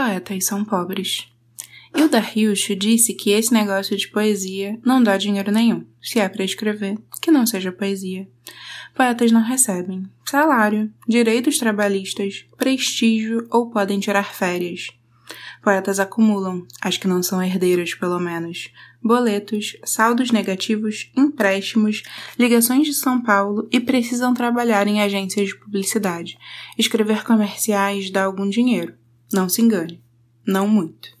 Poetas são pobres. Hilda Hilsch disse que esse negócio de poesia não dá dinheiro nenhum. Se é para escrever, que não seja poesia. Poetas não recebem salário, direitos trabalhistas, prestígio ou podem tirar férias. Poetas acumulam, as que não são herdeiras pelo menos, boletos, saldos negativos, empréstimos, ligações de São Paulo e precisam trabalhar em agências de publicidade. Escrever comerciais dá algum dinheiro. Não se engane. Não muito.